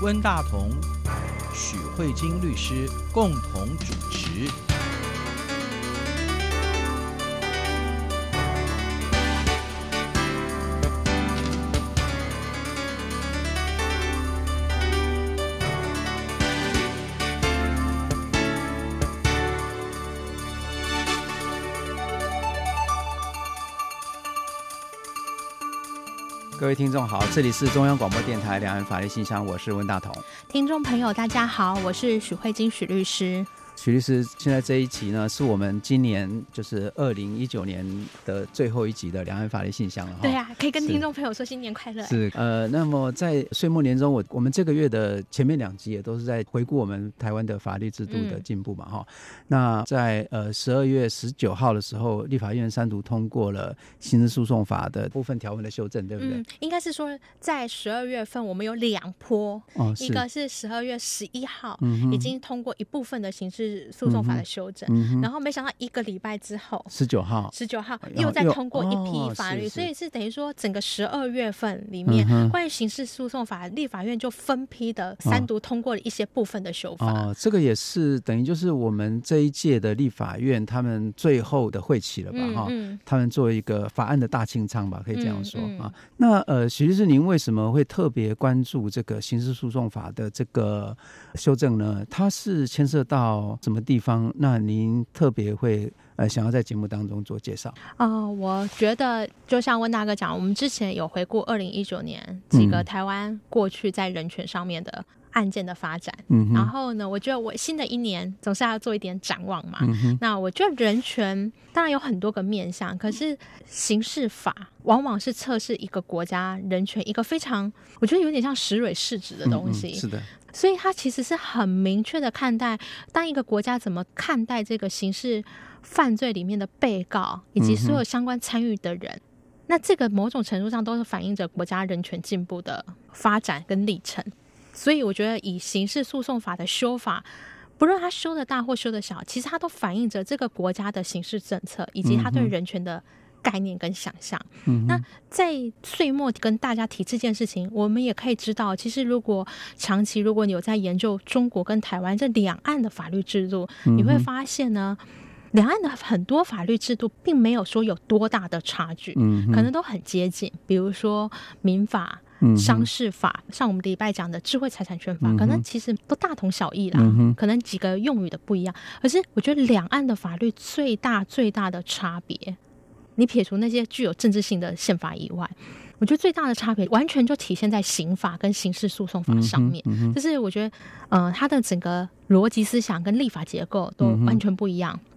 温大同、许慧晶律师共同主持。各位听众好，这里是中央广播电台两岸法律信箱，我是温大同。听众朋友，大家好，我是许慧晶许律师。许律师，现在这一集呢，是我们今年就是二零一九年的最后一集的两岸法律信箱了哈。对呀、啊，可以跟听众朋友说新年快乐。是呃，那么在岁末年终，我我们这个月的前面两集也都是在回顾我们台湾的法律制度的进步嘛哈、嗯。那在呃十二月十九号的时候，立法院三读通过了刑事诉讼法的部分条文的修正，对不对？嗯，应该是说在十二月份我们有两波，哦，一个是十二月十一号、嗯、已经通过一部分的刑事。诉讼法的修正、嗯，然后没想到一个礼拜之后，十九号，十九号又再通过一批法律，哦、所以是等于说整个十二月份里面、嗯，关于刑事诉讼法，立法院就分批的三读通过了一些部分的修法。哦，这个也是等于就是我们这一届的立法院他们最后的会期了吧？哈、他们做一个法案的大清仓吧，可以这样说、啊。那呃，徐律师，您为什么会特别关注这个刑事诉讼法的这个修正呢？它是牵涉到。什么地方？那您特别会呃想要在节目当中做介绍啊、呃？我觉得就像温大哥讲，我们之前有回顾二零一九年几个台湾过去在人权上面的案件的发展，嗯，然后呢，我觉得我新的一年总是要做一点展望嘛。嗯、那我觉得人权当然有很多个面向，可是刑事法往往是测试一个国家人权一个非常，我觉得有点像石蕊试纸的东西。是的。所以，它其实是很明确的看待，当一个国家怎么看待这个刑事犯罪里面的被告以及所有相关参与的人，嗯，那这个某种程度上都是反映着国家人权进步的发展跟历程。所以，我觉得以刑事诉讼法的修法，不论他修的大或修的小，其实它都反映着这个国家的刑事政策以及他对人权的。概念跟想象，嗯，那在岁末跟大家提这件事情，我们也可以知道，其实如果长期如果你有在研究中国跟台湾这两岸的法律制度，嗯，你会发现呢，两岸的很多法律制度并没有说有多大的差距，嗯，可能都很接近。比如说民法、商事法，像我们礼拜讲的智慧财产权法，可能其实都大同小异啦，嗯，可能几个用语的不一样。可是我觉得两岸的法律最大最大的差别。你撇除那些具有政治性的宪法以外，我觉得最大的差别完全就体现在刑法跟刑事诉讼法上面。嗯嗯、就是我觉得，呃，它的整个逻辑思想跟立法结构都完全不一样。嗯、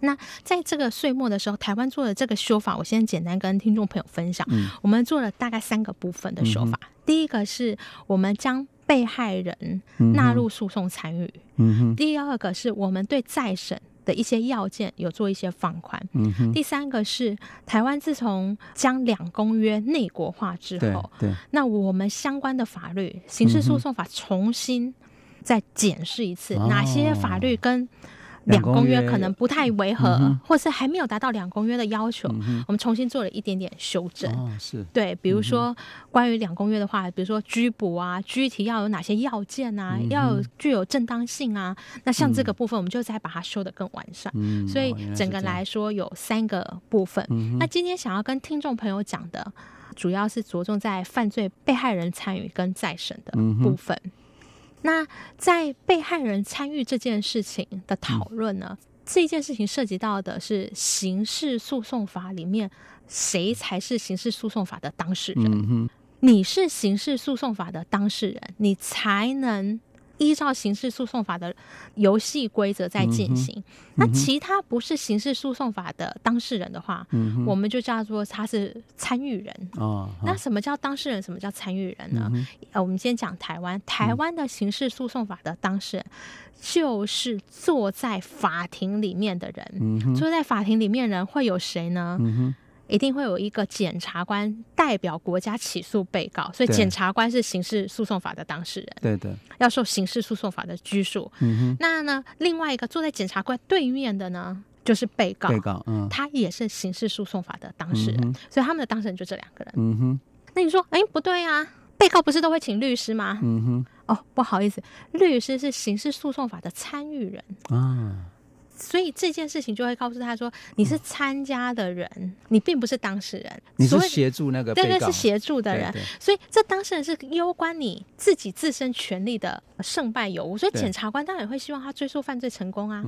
那在这个岁末的时候，台湾做的这个修法，我先简单跟听众朋友分享。嗯、我们做了大概三个部分的修法。嗯、第一个是我们将被害人纳入诉讼参与。嗯、第二个是我们对再审。的一些要件有做一些放宽。嗯，第三个是台湾自从将两公约内国化之后，对，那我们相关的法律，刑事诉讼法重新再检视一次，哪些法律跟。两公约可能不太违和，嗯，或是还没有达到两公约的要求，嗯，我们重新做了一点点修正。哦，是。对，比如说关于两公约的话，比如说拘捕啊，具体要有哪些要件啊，嗯，要具有正当性啊，那像这个部分，我们就再把它修得更完善。嗯，所以整个来说有三个部分。嗯，那今天想要跟听众朋友讲的，主要是着重在犯罪被害人参与跟再审的部分。嗯那在被害人参与这件事情的讨论呢？嗯、这件事情涉及到的是刑事诉讼法里面谁才是刑事诉讼法的当事人？嗯、你是刑事诉讼法的当事人，你才能。依照刑事诉讼法的游戏规则在进行，嗯，那其他不是刑事诉讼法的当事人的话，嗯，我们就叫做他是参与人。哦，那什么叫当事人？什么叫参与人呢？呃，我们先讲台湾，台湾的刑事诉讼法的当事人就是坐在法庭里面的人。嗯，坐在法庭里面的人会有谁呢？嗯一定会有一个检察官代表国家起诉被告，所以检察官是刑事诉讼法的当事人，对的，要受刑事诉讼法的拘束。嗯哼，那呢，另外一个坐在检察官对面的呢，就是被告，被告，嗯，他也是刑事诉讼法的当事人，嗯，所以他们的当事人就这两个人。嗯哼，那你说，哎，不对啊，被告不是都会请律师吗？嗯哼，哦，不好意思，律师是刑事诉讼法的参与人。啊。所以这件事情就会告诉他说，你是参加的人，嗯、你并不是当事人。你是协助那个，对对，是协助的人。对对，所以这当事人是攸关你自己自身权利的胜败有无。所以检察官当然也会希望他追诉犯罪成功啊。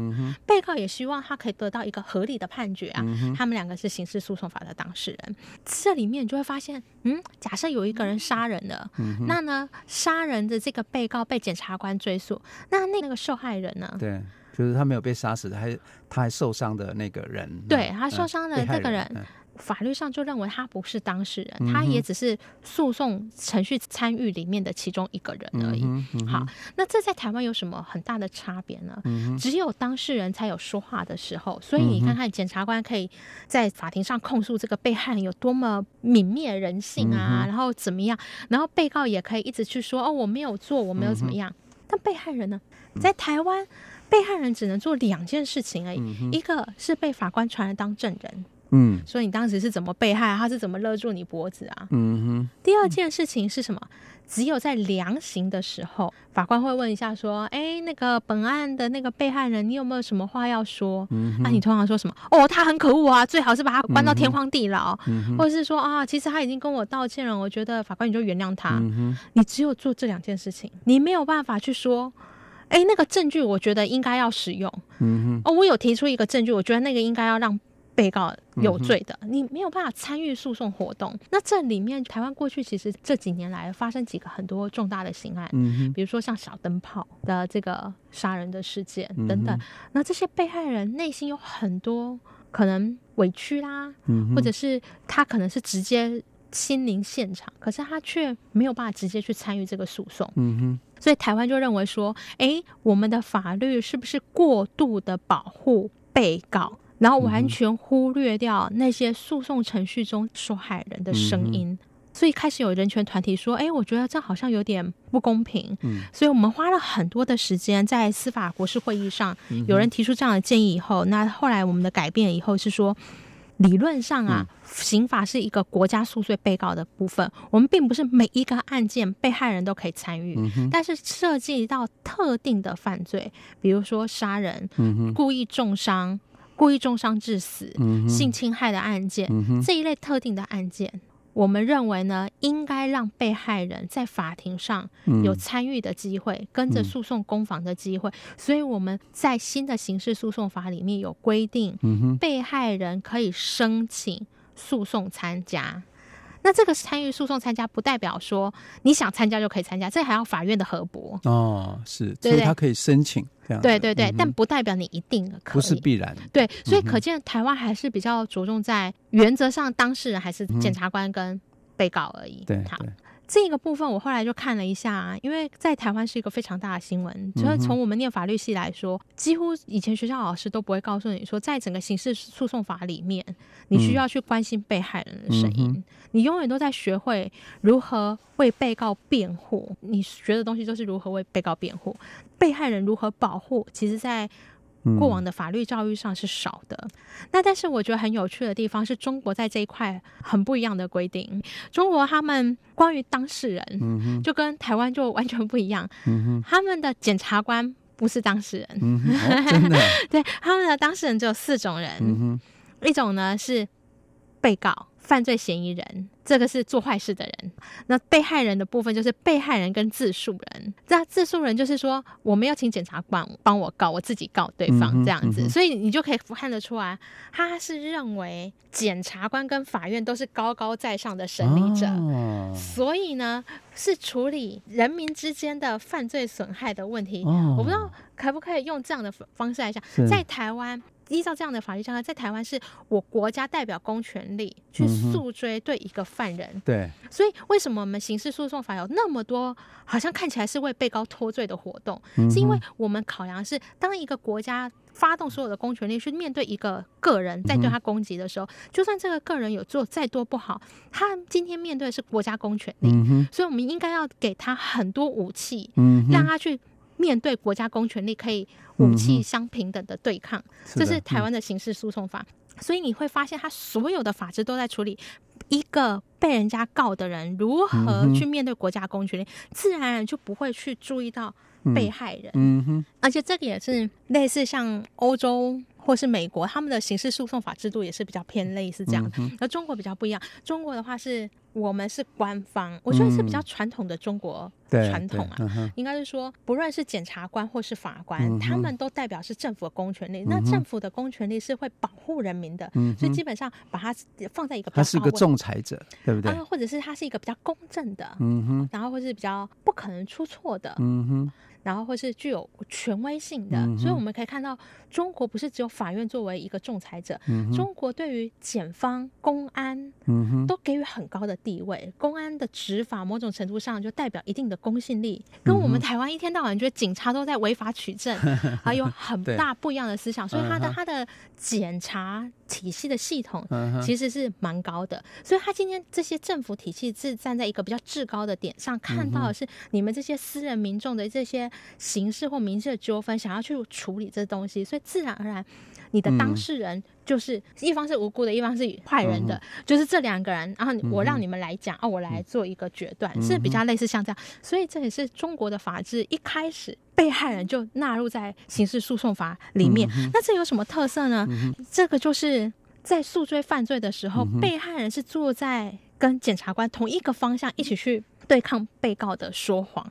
被告也希望他可以得到一个合理的判决啊。嗯、他们两个是刑事诉讼法的当事人。这里面你就会发现，嗯，假设有一个人杀人了，嗯、那呢，杀人的这个被告被检察官追诉，那那个受害人呢？对。就是他没有被杀死的，还他还受伤的那个人，对他受伤的这个人，嗯、法律上就认为他不是当事人，嗯、他也只是诉讼程序参与里面的其中一个人而已。嗯嗯、好，那这在台湾有什么很大的差别呢？嗯、只有当事人才有说话的时候，所以你看看检察官可以在法庭上控诉这个被害人有多么泯灭人性啊，嗯、然后怎么样，然后被告也可以一直去说哦，我没有做，我没有怎么样，嗯、但被害人呢，在台湾。被害人只能做两件事情而已，嗯、一个是被法官传来当证人，嗯，说你当时是怎么被害，他是怎么勒住你脖子啊？嗯哼。第二件事情是什么？只有在量刑的时候，法官会问一下说：“哎、欸，那个本案的那个被害人，你有没有什么话要说？”那、嗯哼啊、你通常说什么？哦，他很可恶啊，最好是把他关到天荒地老，嗯、或者是说啊，其实他已经跟我道歉了，我觉得法官你就原谅他。嗯、哼你只有做这两件事情，你没有办法去说。哎，那个证据我觉得应该要使用。嗯哼，哦，我有提出一个证据，我觉得那个应该要让被告有罪的。嗯、你没有办法参与诉讼活动。那这里面，台湾过去其实这几年来发生几个很多重大的刑案，嗯，比如说像小灯泡的这个杀人的事件等等。嗯、那这些被害人内心有很多可能委屈啦，嗯、或者是他可能是直接亲临现场，可是他却没有办法直接去参与这个诉讼。嗯哼。所以台湾就认为说，哎，我们的法律是不是过度的保护被告，然后完全忽略掉那些诉讼程序中受害人的声音？嗯、所以开始有人权团体说，哎，我觉得这好像有点不公平。嗯、所以我们花了很多的时间在司法国事会议上，有人提出这样的建议以后，那后来我们的改变以后是说。理论上啊，刑法是一个国家诉罪被告的部分，我们并不是每一个案件被害人都可以参与，嗯、但是涉及到特定的犯罪，比如说杀人、嗯、故意重伤、故意重伤致死、嗯、性侵害的案件，嗯、这一类特定的案件。我们认为呢，应该让被害人在法庭上有参与的机会，嗯、跟着诉讼攻防的机会。所以我们在新的刑事诉讼法里面有规定，被害人可以申请诉讼参加。那这个参与诉讼参加，不代表说你想参加就可以参加，这还要法院的核驳。哦，是，所以他可以申请这样。对对对，嗯、但不代表你一定可以，不是必然。对，所以可见台湾还是比较着重在原则上，当事人还是检察官跟被告而已。对、嗯，好。这个部分我后来就看了一下啊，因为在台湾是一个非常大的新闻。就是从我们念法律系来说，几乎以前学校老师都不会告诉你说，在整个刑事诉讼法里面，你需要去关心被害人的声音。你永远都在学会如何为被告辩护，你学的东西就是如何为被告辩护，被害人如何保护。其实，在过往的法律教育上是少的，嗯、那但是我觉得很有趣的地方是中国在这一块很不一样的规定。中国他们关于当事人，嗯、就跟台湾就完全不一样。嗯、他们的检察官不是当事人，嗯哦、真的 对，他们的当事人只有四种人，嗯、一种呢是被告。犯罪嫌疑人，这个是做坏事的人。那被害人的部分就是被害人跟自诉人。那自诉人就是说，我没有请检察官帮我告，我自己告对方这样子。所以你就可以看得出来，他是认为检察官跟法院都是高高在上的审理者，哦、所以呢是处理人民之间的犯罪损害的问题。哦、我不知道可不可以用这样的方式来讲，在台湾。依照这样的法律状况，在台湾是我国家代表公权力去诉追对一个犯人。嗯、对，所以为什么我们刑事诉讼法有那么多好像看起来是为被告脱罪的活动？嗯、是因为我们考量是当一个国家发动所有的公权力去面对一个个人在对他攻击的时候，嗯、就算这个个人有做再多不好，他今天面对的是国家公权力，嗯、所以我们应该要给他很多武器，嗯、让他去。面对国家公权力，可以武器相平等的对抗，这是台湾的刑事诉讼法。嗯、所以你会发现，它所有的法制都在处理一个被人家告的人如何去面对国家公权力，嗯、自然而然就不会去注意到被害人。嗯哼，而且这个也是类似像欧洲。或是美国，他们的刑事诉讼法制度也是比较偏类似这样的，而、嗯、中国比较不一样。中国的话是我们是官方，我觉得是比较传统的中国传统啊，嗯、应该是说，不论是检察官或是法官，嗯、他们都代表是政府的公权力。嗯、那政府的公权力是会保护人民的，嗯、所以基本上把它放在一个他是一个仲裁者，对不对？啊、或者是他是一个比较公正的，嗯哼，然后或是比较不可能出错的，嗯哼。然后或是具有权威性的，嗯、所以我们可以看到，中国不是只有法院作为一个仲裁者，嗯、中国对于检方、公安，嗯、都给予很高的地位。公安的执法某种程度上就代表一定的公信力，跟我们台湾一天到晚觉得警察都在违法取证，还有很 大不一样的思想，所以他的他的检察体系的系统其实是蛮高的。所以他今天这些政府体系是站在一个比较至高的点上，看到的是你们这些私人民众的这些。刑事或民事的纠纷，想要去处理这东西，所以自然而然，你的当事人就是一方是无辜的，一方是坏人的，嗯、就是这两个人。然后我让你们来讲，哦、我来做一个决断，嗯、是比较类似像这样。所以这也是中国的法治一开始被害人就纳入在刑事诉讼法里面。嗯、那这有什么特色呢？嗯、这个就是在诉追犯罪的时候，嗯、被害人是坐在跟检察官同一个方向一起去对抗被告的说谎。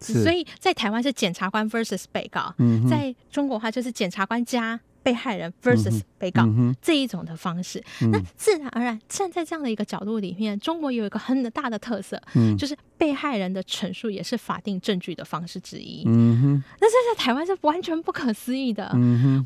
所以在台湾是检察官 versus 被告，嗯、在中国的话就是检察官加被害人 versus 被告、这一种的方式。嗯、那自然而然站在这样的一个角度里面，中国有一个很大的特色，嗯、就是被害人的陈述也是法定证据的方式之一。嗯哼，那这在台湾是完全不可思议的。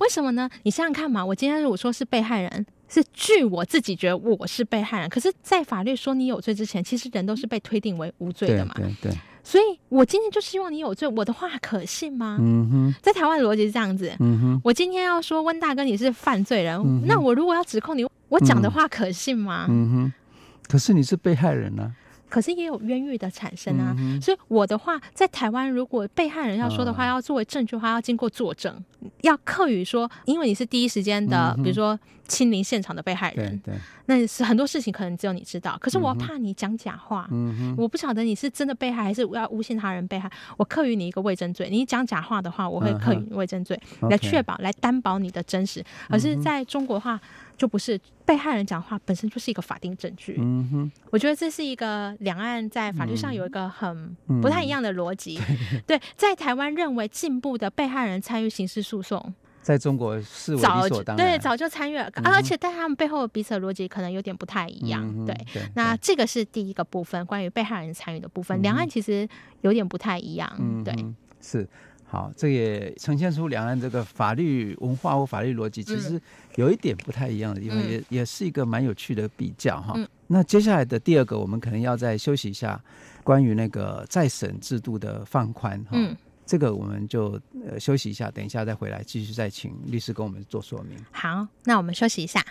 为什么呢？你想想看嘛，我今天如果说是被害人，是据我自己觉得我是被害人，可是，在法律说你有罪之前，其实人都是被推定为无罪的嘛。对对。对所以，我今天就希望你有罪，我的话可信吗？嗯哼，在台湾的逻辑是这样子。嗯哼，我今天要说温大哥你是犯罪人，嗯、那我如果要指控你，我讲的话可信吗？嗯哼，可是你是被害人呢、啊。可是也有冤狱的产生啊，嗯、所以我的话在台湾，如果被害人要说的话，要作为证据的话，要经过作证，要刻语说，因为你是第一时间的，嗯、比如说亲临现场的被害人，对，对。那是很多事情可能只有你知道。可是我怕你讲假话，我不晓得你是真的被害还是要诬陷他人被害，我刻予你一个伪证罪。你讲假话的话，我会刻予你伪证罪，嗯、来确保来担保你的真实。而是在中国的话。就不是被害人讲话本身就是一个法定证据。嗯哼，我觉得这是一个两岸在法律上有一个很不太一样的逻辑。嗯、对，在台湾认为进步的被害人参与刑事诉讼，在中国是理所当然，对，早就参与了，嗯、而且但他们背后彼此的逻辑可能有点不太一样。嗯、对，对那这个是第一个部分，关于被害人参与的部分，两、岸其实有点不太一样。嗯、对，是。好，这也呈现出两岸这个法律文化或法律逻辑，其实有一点不太一样的地方，嗯、也也是一个蛮有趣的比较哈。嗯、那接下来的第二个，我们可能要再休息一下，关于那个再审制度的放宽哈。嗯、这个我们就呃休息一下，等一下再回来继续再请律师跟我们做说明。好，那我们休息一下。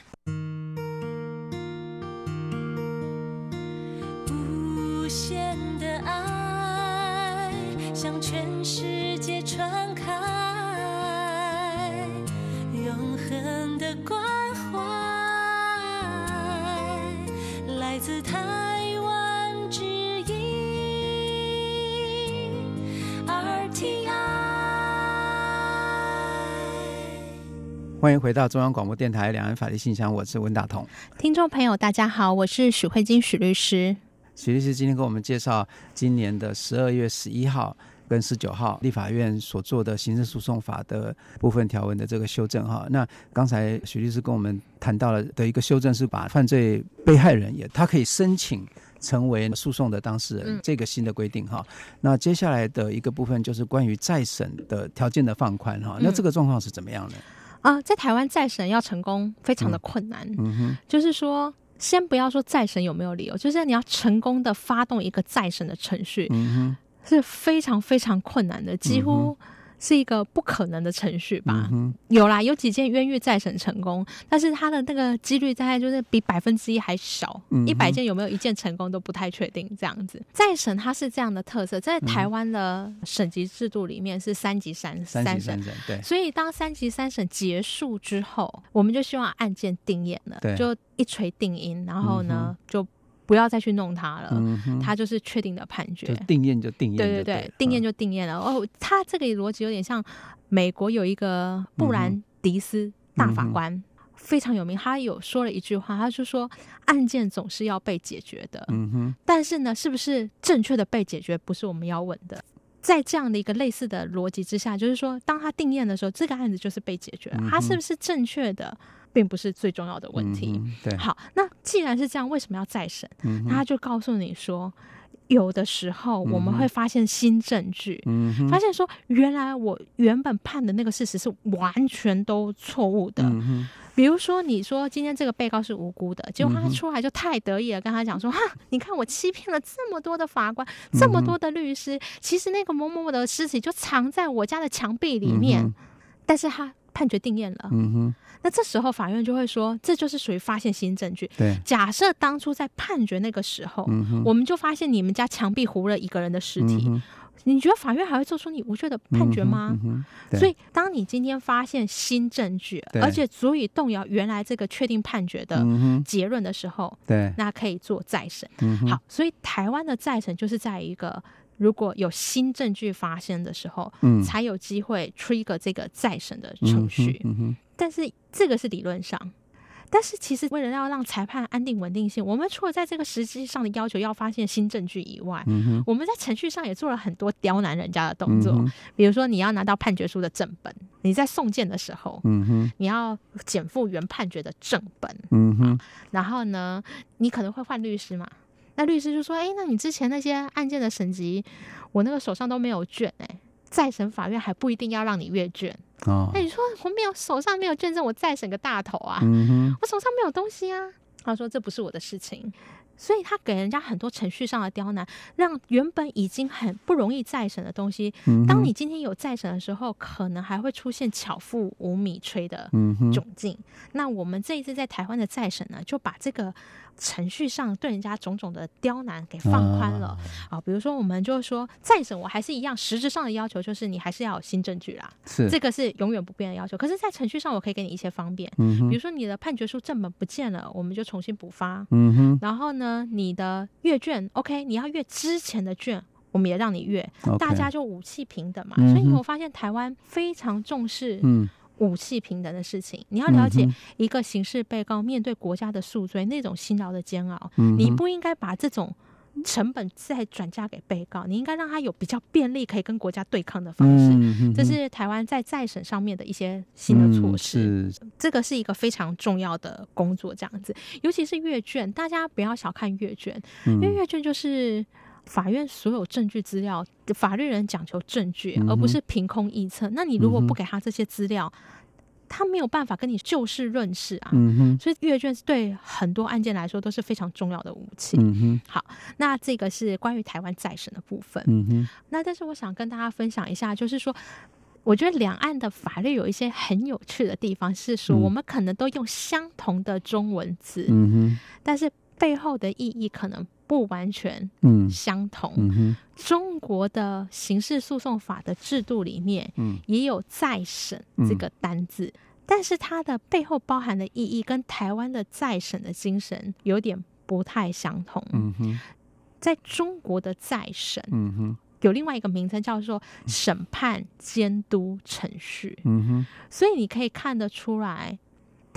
欢迎回到中央广播电台两岸法律信箱，我是文大同。听众朋友，大家好，我是许慧金许律师。许律师今天跟我们介绍今年的十二月十一号跟十九号立法院所做的刑事诉讼法的部分条文的这个修正哈。那刚才许律师跟我们谈到了的一个修正是把犯罪被害人也他可以申请成为诉讼的当事人这个新的规定哈。那接下来的一个部分就是关于再审的条件的放宽哈。那这个状况是怎么样呢？啊，在台湾再审要成功非常的困难，就是说。先不要说再审有没有理由，就是你要成功的发动一个再审的程序，嗯、是非常非常困难的，几乎是一个不可能的程序吧。嗯、有啦，有几件冤狱再审成功，但是它的那个几率大概就是比百分之一还少，一百、嗯、件有没有一件成功都不太确定。这样子再审它是这样的特色，在台湾的省级制度里面是三级三三审，对。所以当三级三审结束之后，我们就希望案件定谳了，对就。一锤定音，然后呢，嗯、就不要再去弄他了。嗯，他就是确定的判决，定验就定验，对对对，定验就定验了。哦，他这个逻辑有点像美国有一个布兰迪斯大法官。嗯非常有名，他有说了一句话，他就说案件总是要被解决的，嗯哼，但是呢，是不是正确的被解决，不是我们要问的。在这样的一个类似的逻辑之下，就是说，当他定验的时候，这个案子就是被解决了，他是不是正确的，并不是最重要的问题。嗯、对，好，那既然是这样，为什么要再审？嗯、那他就告诉你说。有的时候我们会发现新证据，嗯、发现说原来我原本判的那个事实是完全都错误的。嗯、比如说你说今天这个被告是无辜的，结果他出来就太得意了，跟他讲说：“哈，你看我欺骗了这么多的法官，这么多的律师，其实那个某某某的尸体就藏在我家的墙壁里面。嗯”但是他判决定验了。嗯那这时候法院就会说，这就是属于发现新证据。对，假设当初在判决那个时候，嗯、我们就发现你们家墙壁糊了一个人的尸体，嗯、你觉得法院还会做出你无罪的判决吗？嗯嗯、所以，当你今天发现新证据，而且足以动摇原来这个确定判决的结论的时候，对，那可以做再审。好，所以台湾的再审就是在一个。如果有新证据发生的时候，嗯，才有机会 trigger 这个再审的程序。嗯嗯、但是这个是理论上，但是其实为了要让裁判安定稳定性，我们除了在这个实际上的要求要发现新证据以外，嗯、我们在程序上也做了很多刁难人家的动作。嗯、比如说，你要拿到判决书的正本，你在送件的时候，嗯、你要减负原判决的正本，嗯、然后呢，你可能会换律师嘛。那律师就说：“哎，那你之前那些案件的审级，我那个手上都没有卷哎，再审法院还不一定要让你阅卷哦。那你说我没有手上没有卷证，我再审个大头啊？嗯，我手上没有东西啊。”他说：“这不是我的事情。”所以他给人家很多程序上的刁难，让原本已经很不容易再审的东西，当你今天有再审的时候，可能还会出现巧妇无米炊的窘境。那我们这一次在台湾的再审呢，就把这个。程序上对人家种种的刁难给放宽了。啊，比如说我们就说再审，我还是一样，实质上的要求就是你还是要有新证据啦，是。这个是永远不变的要求。可是，在程序上我可以给你一些方便，嗯，比如说你的判决书正本不见了，我们就重新补发，嗯哼，然后呢，你的阅卷，OK，你要阅之前的卷，我们也让你阅，大家就武器平等嘛，所以你有发现台湾非常重视，嗯。武器平等的事情，你要了解一个刑事被告面对国家的诉追那种辛劳的煎熬，嗯、你不应该把这种成本再转嫁给被告，你应该让他有比较便利可以跟国家对抗的方式。嗯、这是台湾在再审上面的一些新的措施，嗯、这个是一个非常重要的工作。这样子，尤其是阅卷，大家不要小看阅卷，因为阅卷就是法院所有证据资料。法律人讲求证据，而不是凭空臆测。嗯、那你如果不给他这些资料，他没有办法跟你就事论事啊。嗯、所以阅卷是对很多案件来说都是非常重要的武器。好，那这个是关于台湾再审的部分。嗯、哼那但是我想跟大家分享一下，就是说，我觉得两岸的法律有一些很有趣的地方，是说我们可能都用相同的中文字，嗯、哼但是背后的意义可能。不完全相同。中国的刑事诉讼法的制度里面，也有再审这个单字，嗯、但是它的背后包含的意义跟台湾的再审的精神有点不太相同。嗯、哼在中国的再审，嗯、哼有另外一个名称叫做审判监督程序。嗯、哼所以你可以看得出来。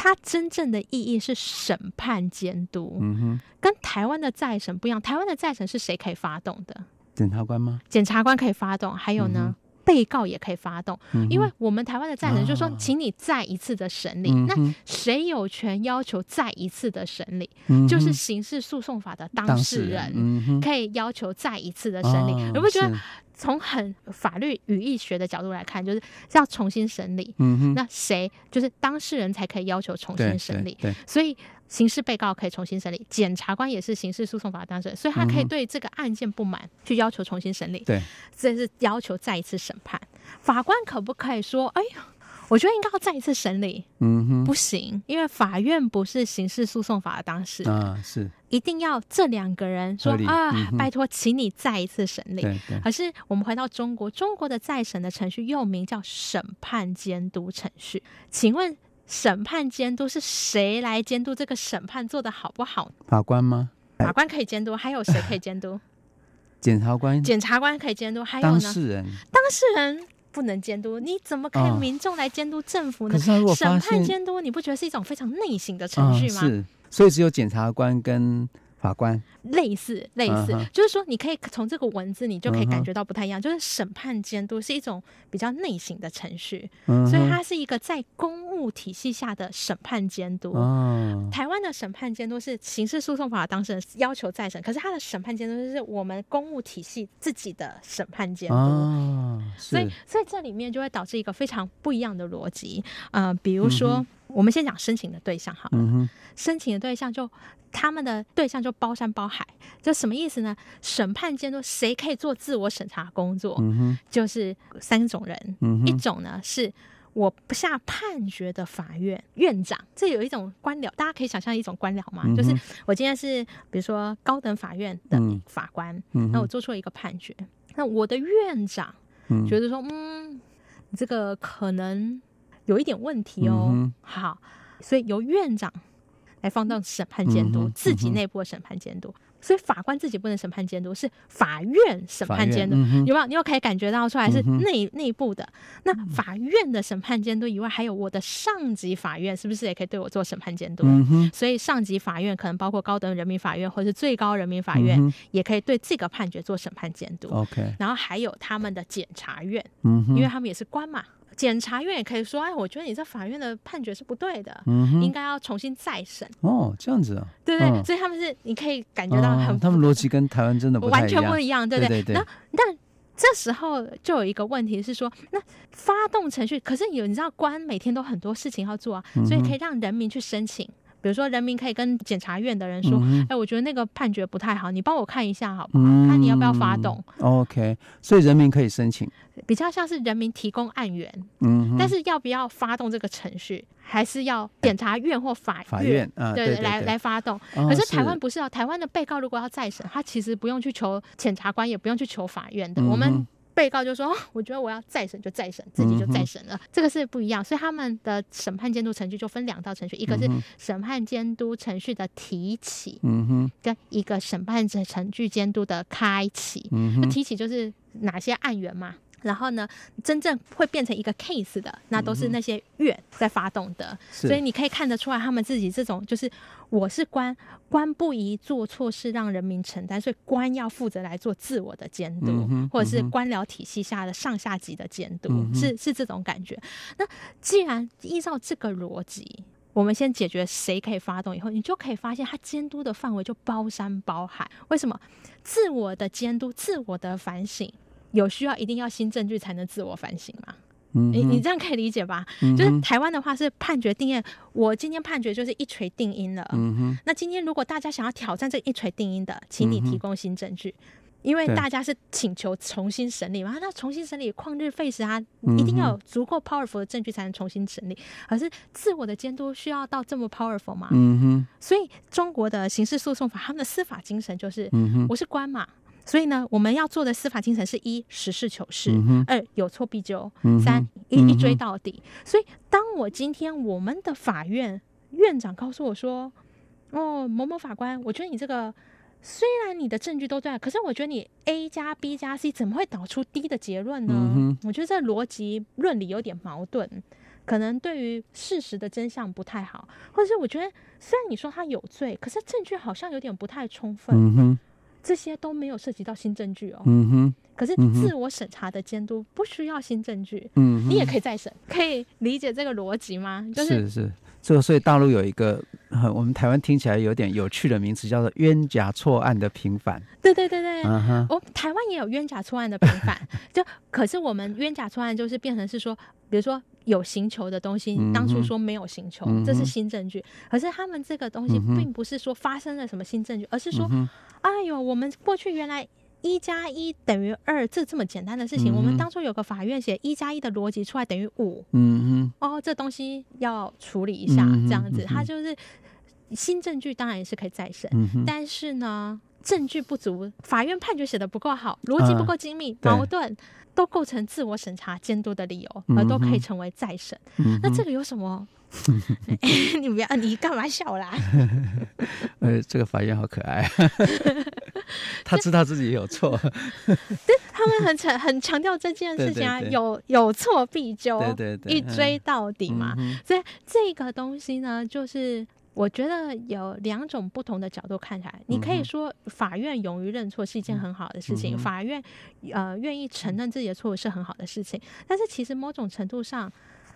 它真正的意义是审判监督，嗯哼，跟台湾的再审不一样。台湾的再审是谁可以发动的？检察官吗？检察官可以发动，还有呢，嗯、被告也可以发动。嗯、因为我们台湾的再审就是说，请你再一次的审理。嗯、那谁有权要求再一次的审理？嗯、就是刑事诉讼法的当事人可以要求再一次的审理。你不觉得？从很法律语义学的角度来看，就是要重新审理。嗯哼，那谁就是当事人才可以要求重新审理。对，对对，所以刑事被告可以重新审理，检察官也是刑事诉讼法的当事人，所以他可以对这个案件不满，去要求重新审理。对，这是要求再一次审判。法官可不可以说：“哎呀？”我觉得应该要再一次审理，嗯哼，不行，因为法院不是刑事诉讼法的当事人，啊，是，一定要这两个人说啊，嗯、拜托，请你再一次审理。可是我们回到中国，中国的再审的程序又名叫审判监督程序。请问，审判监督是谁来监督这个审判做得好不好？法官吗？法官可以监督，还有谁可以监督？检察官。检察官可以监督，还有呢？当事人。当事人不能监督，你怎么可以民众来监督政府呢？审判监督，你不觉得是一种非常内省的程序吗？是，所以只有检察官跟。法官类似类似，就是说你可以从这个文字，你就可以感觉到不太一样。就是审判监督是一种比较内省的程序，所以它是一个在公务体系下的审判监督。台湾的审判监督是刑事诉讼法当事人要求再审，可是他的审判监督是我们公务体系自己的审判监督。所以所以这里面就会导致一个非常不一样的逻辑。呃，比如说我们先讲申请的对象好了，申请的对象就。他们的对象就包山包海，就什么意思呢？审判监督谁可以做自我审查工作？嗯、哼。就是三种人，嗯、哼。一种呢是我不下判决的法院院长，这有一种官僚，大家可以想象一种官僚嘛，嗯、就是我今天是比如说高等法院的法官，那、嗯、那我做出了一个判决，那我的院长觉得说，嗯，这个可能有一点问题哦，嗯、好，所以由院长。来放到审判监督，自己内部的审判监督，所以法官自己不能审判监督，是法院审判监督，有没有？你又可以感觉到出来是内内部的。那法院的审判监督以外，还有我的上级法院，是不是也可以对我做审判监督？所以上级法院可能包括高等人民法院或是最高人民法院，也可以对这个判决做审判监督。OK，然后还有他们的检察院，因为他们也是官嘛。检察院也可以说：“哎，我觉得你这法院的判决是不对的，嗯、应该要重新再审。”哦，这样子啊，对不对？哦、所以他们是你可以感觉到很，他们逻辑跟台湾真的不完全不一样，对不对？那但这时候就有一个问题是说，那发动程序，可是有你知道，官每天都很多事情要做啊，所以可以让人民去申请。比如说，人民可以跟检察院的人说：“哎、嗯欸，我觉得那个判决不太好，你帮我看一下好不好？嗯、看你要不要发动。” OK，所以人民可以申请，比较像是人民提供案源。嗯，但是要不要发动这个程序，还是要检察院或法院？法院啊，对，来来发动。哦、可是台湾不是啊，台湾的被告如果要再审，他其实不用去求检察官，也不用去求法院的。嗯、我们。被告就说：“我觉得我要再审就再审，自己就再审了。嗯、这个是不一样，所以他们的审判监督程序就分两道程序，一个是审判监督程序的提起，嗯、哼跟一个审判程序监督的开启。嗯、哼提起就是哪些案源嘛。”然后呢，真正会变成一个 case 的，那都是那些院在发动的，嗯、所以你可以看得出来，他们自己这种就是我是官，官不宜做错事让人民承担，所以官要负责来做自我的监督，或者是官僚体系下的上下级的监督，嗯、是是这种感觉。那既然依照这个逻辑，我们先解决谁可以发动以后，你就可以发现他监督的范围就包山包海。为什么？自我的监督，自我的反省。有需要一定要新证据才能自我反省吗？嗯，你你这样可以理解吧？嗯、就是台湾的话是判决定谳，我今天判决就是一锤定音了。那今天如果大家想要挑战这一锤定音的，请你提供新证据，嗯、因为大家是请求重新审理嘛。那重新审理旷日费时啊，一定要有足够 powerful 的证据才能重新审理。可是自我的监督需要到这么 powerful 吗？所以中国的刑事诉讼法，他们的司法精神就是，嗯、我是官嘛。所以呢，我们要做的司法精神是一实事求是，嗯、二有错必纠，嗯、三一一追到底。嗯、所以，当我今天我们的法院院长告诉我说：“哦，某某法官，我觉得你这个虽然你的证据都对，可是我觉得你 A 加 B 加 C 怎么会导出 D 的结论呢？嗯、我觉得这逻辑论理有点矛盾，可能对于事实的真相不太好，或者是我觉得虽然你说他有罪，可是证据好像有点不太充分。嗯”这些都没有涉及到新证据哦。嗯哼。可是自我审查的监督不需要新证据。嗯。你也可以再审，可以理解这个逻辑吗？就是是是，这个所以大陆有一个，我们台湾听起来有点有趣的名词，叫做冤假错案的平反。对对对对。我台湾也有冤假错案的平反，就可是我们冤假错案就是变成是说，比如说。有刑求的东西，当初说没有刑求，嗯、这是新证据。可是他们这个东西并不是说发生了什么新证据，嗯、而是说，嗯、哎呦，我们过去原来一加一等于二，这这么简单的事情，嗯、我们当初有个法院写一加一的逻辑出来等于五。嗯哼，哦，这东西要处理一下，这样子，他就是新证据当然也是可以再审，嗯、但是呢。证据不足，法院判决写的不够好，逻辑不够精密，嗯、矛盾都构成自我审查监督的理由，而都可以成为再审。嗯、那这个有什么？你不要，你干嘛笑啦？呃，这个法院好可爱，他知道自己有错，对，他们很强很强调这件事情啊，对对对，有有错必究，对对对，一追到底嘛。嗯、所以这个东西呢，就是我觉得有两种不同的角度看起来，你可以说法院勇于认错是一件很好的事情，嗯、法院呃愿意承认自己的错误是很好的事情，但是其实某种程度上。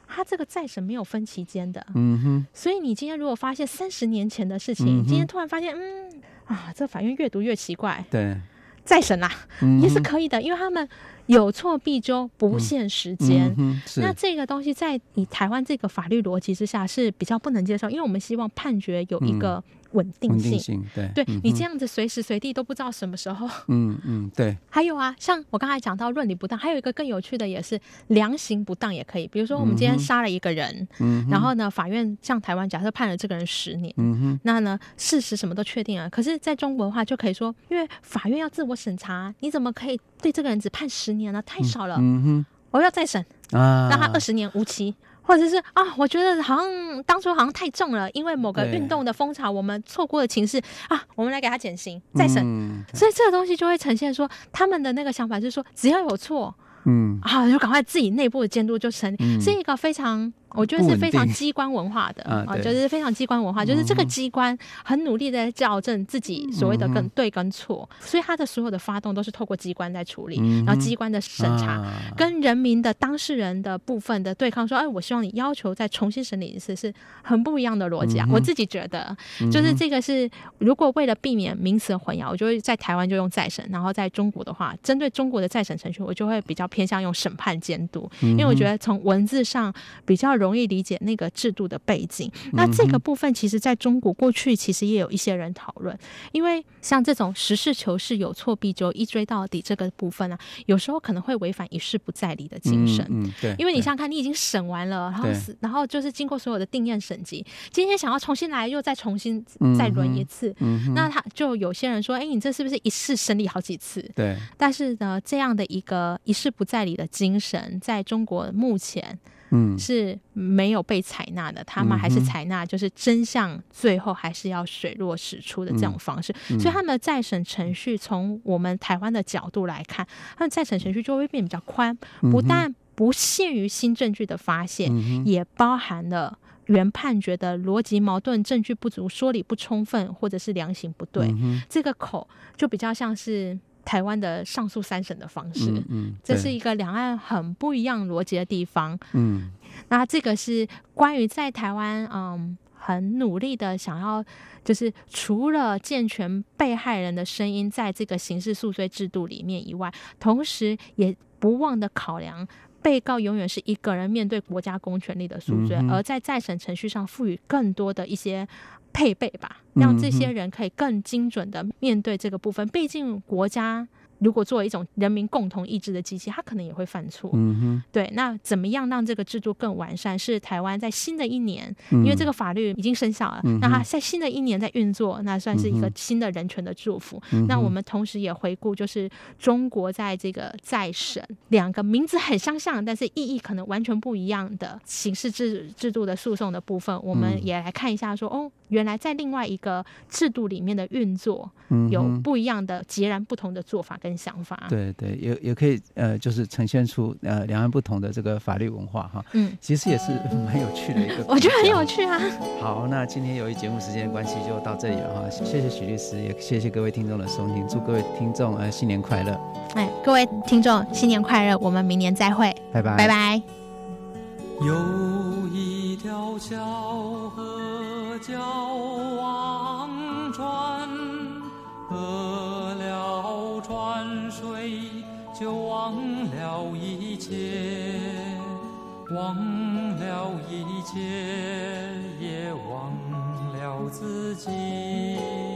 他这个再审没有分期间的，嗯哼，所以你今天如果发现三十年前的事情，嗯、今天突然发现，嗯啊，这法院越读越奇怪，对，再审啦，嗯、也是可以的，因为他们有错必纠，不限时间。嗯、那这个东西在你台湾这个法律逻辑之下是比较不能接受，因为我们希望判决有一个。嗯稳定性，性对，对、嗯、你这样子随时随地都不知道什么时候。嗯嗯，对。还有啊，像我刚才讲到论理不当，还有一个更有趣的也是量刑不当也可以。比如说我们今天杀了一个人，嗯，然后呢，法院像台湾假设判了这个人十年，嗯哼，那呢事实什么都确定了，可是在中国的话就可以说，因为法院要自我审查，你怎么可以对这个人只判十年呢？太少了，嗯哼，我要再审啊，让他二十年无期。或者是啊，我觉得好像当初好像太重了，因为某个运动的风潮，我们错过了情势啊，我们来给他减刑再审，嗯、所以这个东西就会呈现说，他们的那个想法就是说，只要有错，嗯，啊，就赶快自己内部的监督就成。立，嗯、是一个非常。我觉得是非常机关文化的啊，就是非常机关文化，就是这个机关很努力的在校正自己所谓的跟对跟错，所以他的所有的发动都是透过机关在处理，然后机关的审查跟人民的当事人的部分的对抗，说，哎，我希望你要求再重新审理一次，是很不一样的逻辑啊。我自己觉得，就是这个是如果为了避免名词的混淆，我就会在台湾就用再审，然后在中国的话，针对中国的再审程序，我就会比较偏向用审判监督，因为我觉得从文字上比较容。容易理解那个制度的背景。那这个部分，其实在中国过去其实也有一些人讨论，因为像这种实事求是、有错必纠、一追到底这个部分呢、啊，有时候可能会违反一事不再理的精神。嗯，对。因为你想想看，你已经审完了，然后然后就是经过所有的定验审级，今天想要重新来，又再重新再轮一次，那他就有些人说，哎，你这是不是一事审理好几次？对。但是呢，这样的一个一事不再理的精神，在中国目前。嗯，是没有被采纳的，他们还是采纳就是真相最后还是要水落石出的这种方式，嗯嗯、所以他们的再审程序从我们台湾的角度来看，他们再审程序就会变比较宽，不但不限于新证据的发现，嗯、也包含了原判决的逻辑矛盾、证据不足、说理不充分或者是量刑不对，这个口就比较像是。台湾的上诉三审的方式，嗯，嗯，这是一个两岸很不一样逻辑的地方，嗯，那这个是关于在台湾，嗯，很努力的想要，就是除了健全被害人的声音在这个刑事诉罪制度里面以外，同时也不忘的考量被告永远是一个人面对国家公权力的诉罪，嗯、而在再审程序上赋予更多的一些。配备吧，让这些人可以更精准的面对这个部分。毕竟国家。如果作为一种人民共同意志的机器，它可能也会犯错。嗯哼，对。那怎么样让这个制度更完善？是台湾在新的一年，因为这个法律已经生效了，那它在新的一年在运作，那算是一个新的人权的祝福。那我们同时也回顾，就是中国在这个再审两个名字很相像，但是意义可能完全不一样的刑事制制度的诉讼的部分，我们也来看一下说，说哦，原来在另外一个制度里面的运作，有不一样的截然不同的做法。跟想法，对对，也也可以呃，就是呈现出呃两岸不同的这个法律文化哈。嗯，其实也是 蛮有趣的一个，我觉得很有趣啊。好，那今天由于节目时间关系，就到这里了哈。谢谢许律师，也谢谢各位听众的收听，祝各位听众呃新年快乐。哎，各位听众新年快乐，我们明年再会，拜拜，拜拜。有一条小河叫忘川河。就忘了一切，忘了一切，也忘了自己。